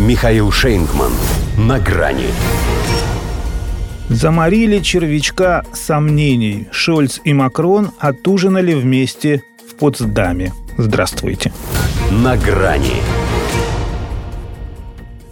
Михаил Шейнгман. На грани. Заморили червячка сомнений. Шольц и Макрон отужинали вместе в Потсдаме. Здравствуйте. На грани.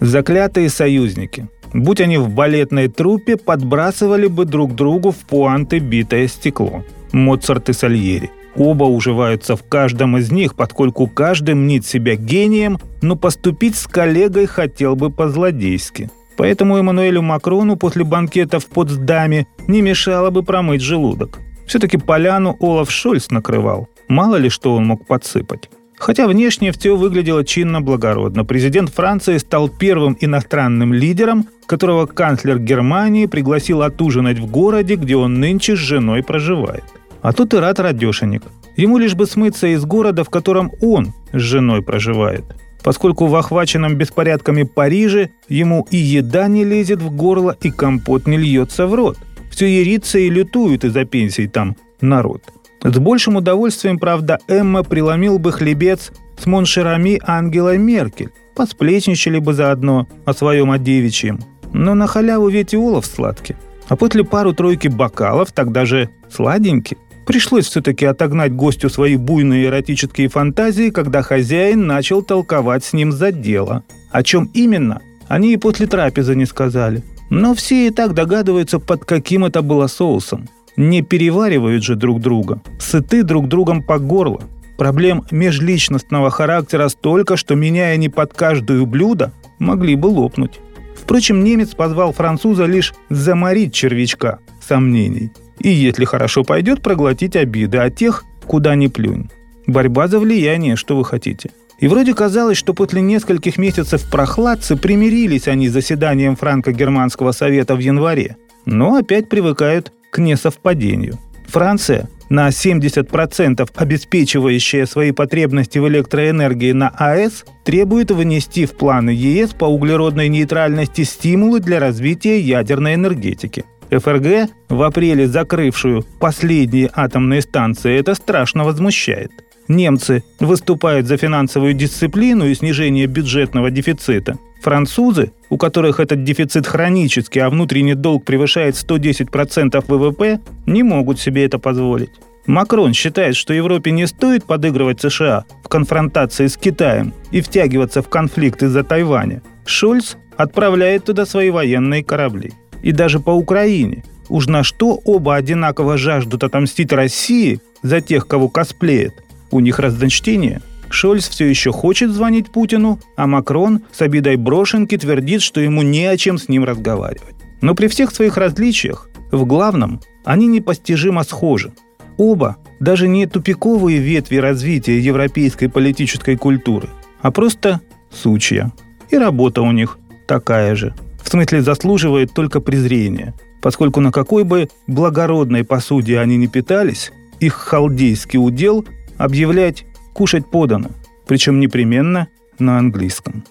Заклятые союзники. Будь они в балетной труппе, подбрасывали бы друг другу в пуанты битое стекло. Моцарт и Сальери. Оба уживаются в каждом из них, поскольку каждый мнит себя гением, но поступить с коллегой хотел бы по-злодейски. Поэтому Эммануэлю Макрону после банкета в Потсдаме не мешало бы промыть желудок. Все-таки поляну Олаф Шольц накрывал. Мало ли что он мог подсыпать. Хотя внешне все выглядело чинно-благородно. Президент Франции стал первым иностранным лидером, которого канцлер Германии пригласил отужинать в городе, где он нынче с женой проживает. А тут и рад радешенек. Ему лишь бы смыться из города, в котором он с женой проживает поскольку в охваченном беспорядками Париже ему и еда не лезет в горло, и компот не льется в рот. Все ерится и лютует из-за пенсий там народ. С большим удовольствием, правда, Эмма преломил бы хлебец с моншерами Ангела Меркель. Посплечничали бы заодно о своем одевичьем. Но на халяву ведь и олов сладкий. А после пару-тройки бокалов тогда же сладенький. Пришлось все-таки отогнать гостю свои буйные эротические фантазии, когда хозяин начал толковать с ним за дело. О чем именно, они и после трапезы не сказали. Но все и так догадываются, под каким это было соусом. Не переваривают же друг друга, сыты друг другом по горло. Проблем межличностного характера столько, что меняя не под каждую блюдо, могли бы лопнуть. Впрочем, немец позвал француза лишь заморить червячка сомнений – и, если хорошо пойдет, проглотить обиды от тех, куда ни плюнь. Борьба за влияние, что вы хотите. И вроде казалось, что после нескольких месяцев прохладцы примирились они с заседанием Франко-Германского совета в январе. Но опять привыкают к несовпадению. Франция, на 70% обеспечивающая свои потребности в электроэнергии на АЭС, требует внести в планы ЕС по углеродной нейтральности стимулы для развития ядерной энергетики – ФРГ, в апреле закрывшую последние атомные станции, это страшно возмущает. Немцы выступают за финансовую дисциплину и снижение бюджетного дефицита. Французы, у которых этот дефицит хронический, а внутренний долг превышает 110% ВВП, не могут себе это позволить. Макрон считает, что Европе не стоит подыгрывать США в конфронтации с Китаем и втягиваться в конфликт из-за Тайваня. Шульц отправляет туда свои военные корабли и даже по Украине. Уж на что оба одинаково жаждут отомстить России за тех, кого косплеят. У них разночтение. Шольц все еще хочет звонить Путину, а Макрон с обидой брошенки твердит, что ему не о чем с ним разговаривать. Но при всех своих различиях, в главном, они непостижимо схожи. Оба даже не тупиковые ветви развития европейской политической культуры, а просто сучья. И работа у них такая же – в смысле заслуживает только презрения, поскольку на какой бы благородной посуде они не питались, их халдейский удел объявлять «кушать подано», причем непременно на английском.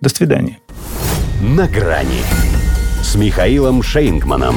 До свидания. «На грани» с Михаилом Шейнгманом.